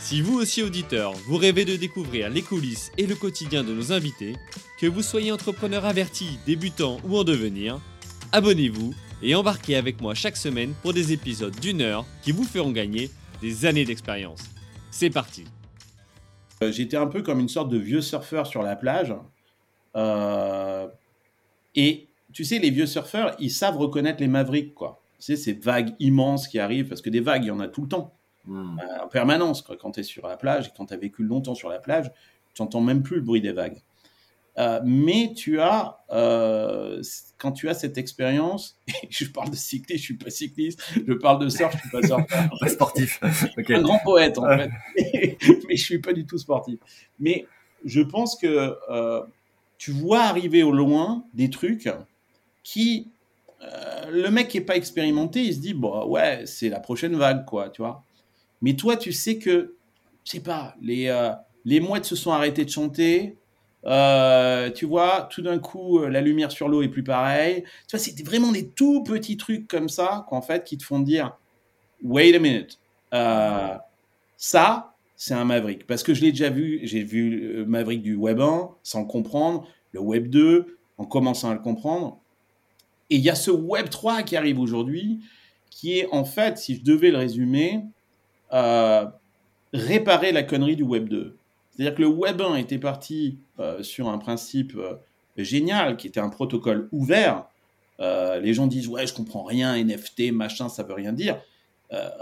Si vous aussi auditeur, vous rêvez de découvrir les coulisses et le quotidien de nos invités, que vous soyez entrepreneur averti, débutant ou en devenir, abonnez-vous et embarquez avec moi chaque semaine pour des épisodes d'une heure qui vous feront gagner des années d'expérience. C'est parti Euh, J'étais un peu comme une sorte de vieux surfeur sur la plage. Euh, et tu sais, les vieux surfeurs, ils savent reconnaître les mavericks, quoi. Tu sais, ces vagues immenses qui arrivent, parce que des vagues, il y en a tout le temps, Hmm. euh, en permanence. Quand tu es sur la plage et quand tu as vécu longtemps sur la plage, tu n'entends même plus le bruit des vagues. Euh, mais tu as, euh, quand tu as cette expérience, je parle de cycliste, je suis pas cycliste, je parle de surf, je suis pas surfeur. Pas sportif. Un grand poète en fait, mais je suis pas du tout sportif. Mais je pense que euh, tu vois arriver au loin des trucs qui, le mec qui est pas expérimenté, il se dit bon ouais c'est la prochaine vague quoi, tu vois. Mais toi tu sais que, je sais pas, les euh, les mouettes se sont arrêtées de chanter. Euh, tu vois, tout d'un coup, euh, la lumière sur l'eau est plus pareille. Tu vois, c'était vraiment des tout petits trucs comme ça, qu'en fait, qui te font dire, wait a minute, ça, c'est un Maverick. Parce que je l'ai déjà vu, j'ai vu Maverick du Web 1 sans comprendre, le Web 2 en commençant à le comprendre. Et il y a ce Web 3 qui arrive aujourd'hui, qui est en fait, si je devais le résumer, réparer la connerie du Web 2. C'est-à-dire que le Web 1 était parti euh, sur un principe euh, génial, qui était un protocole ouvert. Euh, les gens disent ouais, je comprends rien, NFT, machin, ça veut rien dire.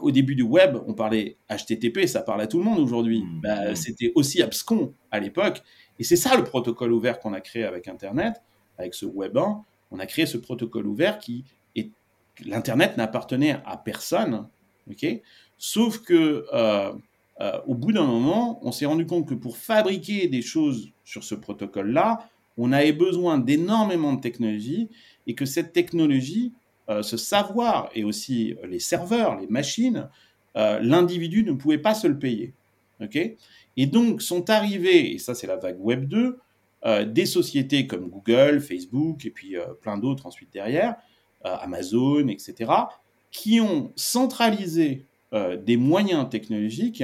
Au début du web, on parlait HTTP, ça parle à tout le monde aujourd'hui. Mmh. Bah, Mmh. C'était aussi abscon à l'époque. Et c'est ça le protocole ouvert qu'on a créé avec Internet, avec ce Web 1. On a créé ce protocole ouvert qui est. L'Internet n'appartenait à personne, sauf que euh, euh, au bout d'un moment, on s'est rendu compte que pour fabriquer des choses sur ce protocole-là, on avait besoin d'énormément de technologie et que cette technologie, euh, ce savoir et aussi les serveurs, les machines, l'individu ne pouvait pas se le payer. et donc sont arrivés, et ça c'est la vague Web 2, euh, des sociétés comme Google, Facebook et puis plein d'autres ensuite derrière, Amazon, etc., qui ont centralisé euh, des moyens technologiques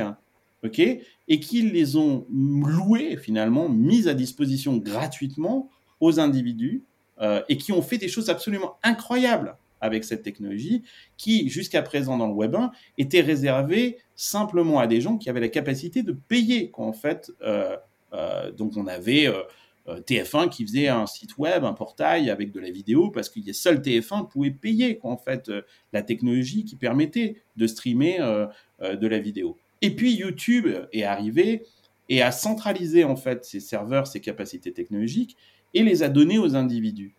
ok, et qui les ont loués finalement, mis à disposition gratuitement aux individus, euh, et qui ont fait des choses absolument incroyables avec cette technologie, qui jusqu'à présent dans le Web 1 était réservée simplement à des gens qui avaient la capacité de payer. Quoi, en fait, euh, euh, donc on avait euh, TF1 qui faisait un site web, un portail avec de la vidéo, parce qu'il y a seul TF1 pouvait payer en fait euh, la technologie qui permettait de streamer euh, euh, de la vidéo. Et puis YouTube est arrivé et a centralisé en fait ses serveurs, ses capacités technologiques et les a donnés aux individus.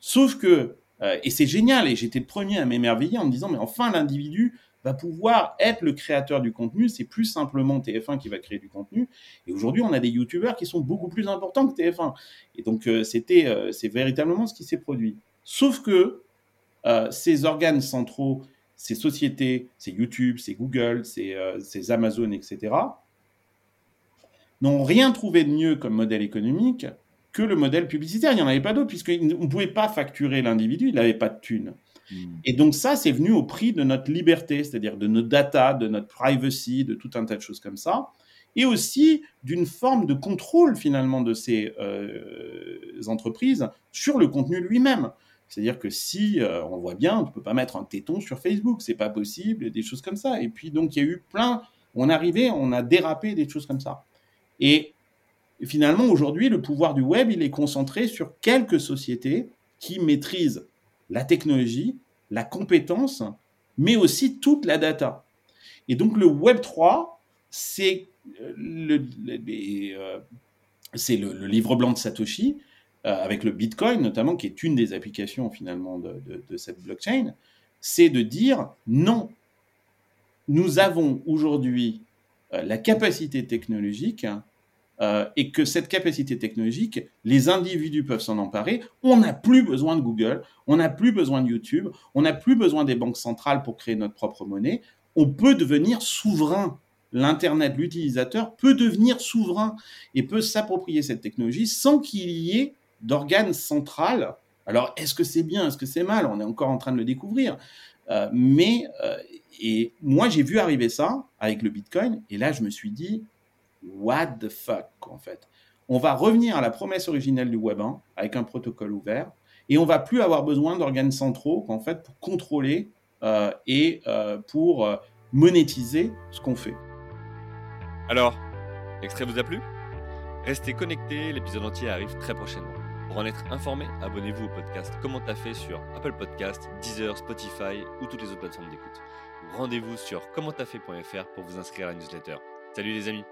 Sauf que, euh, et c'est génial, et j'étais le premier à m'émerveiller en me disant, mais enfin l'individu va pouvoir être le créateur du contenu, c'est plus simplement TF1 qui va créer du contenu. Et aujourd'hui, on a des youtubeurs qui sont beaucoup plus importants que TF1. Et donc, euh, c'était, euh, c'est véritablement ce qui s'est produit. Sauf que euh, ces organes centraux, ces sociétés, ces YouTube, ces Google, ces, ces Amazon, etc., n'ont rien trouvé de mieux comme modèle économique que le modèle publicitaire. Il n'y en avait pas d'autre, puisqu'on ne pouvait pas facturer l'individu, il n'avait pas de thunes. Hmm. Et donc ça, c'est venu au prix de notre liberté, c'est-à-dire de nos data, de notre privacy, de tout un tas de choses comme ça, et aussi d'une forme de contrôle finalement de ces euh, entreprises sur le contenu lui-même. C'est-à-dire que si euh, on voit bien, on ne peut pas mettre un téton sur Facebook, c'est pas possible, des choses comme ça. Et puis donc il y a eu plein, on arrivait, on a dérapé des choses comme ça. Et finalement aujourd'hui, le pouvoir du web, il est concentré sur quelques sociétés qui maîtrisent la technologie, la compétence, mais aussi toute la data. Et donc le Web 3, c'est euh, euh, le, livre blanc de Satoshi, euh, avec le Bitcoin notamment, qui est une des applications finalement de, cette blockchain, c'est de dire non, nous avons aujourd'hui la capacité technologique euh, et que cette capacité technologique, les individus peuvent s'en emparer. On n'a plus besoin de Google, on n'a plus besoin de YouTube, on n'a plus besoin des banques centrales pour créer notre propre monnaie. On peut devenir souverain. L'Internet, l'utilisateur peut devenir souverain et peut s'approprier cette technologie sans qu'il y ait d'organes central. Alors, est-ce que c'est bien, est-ce que c'est mal? On est encore en train de le découvrir. Euh, mais, euh, et moi, j'ai vu arriver ça avec le Bitcoin, et là, je me suis dit, what the fuck, en fait. On va revenir à la promesse originelle du Web 1 avec un protocole ouvert, et on va plus avoir besoin d'organes centraux, en fait, pour contrôler euh, et pour monétiser ce qu'on fait. Alors, l'extrait vous a plu? Restez connectés, l'épisode entier arrive très prochainement. Pour en être informé, abonnez-vous au podcast Comment t'as fait sur Apple Podcast, Deezer, Spotify ou toutes les autres plateformes d'écoute. Rendez-vous sur commenttafait.fr pour vous inscrire à la newsletter. Salut les amis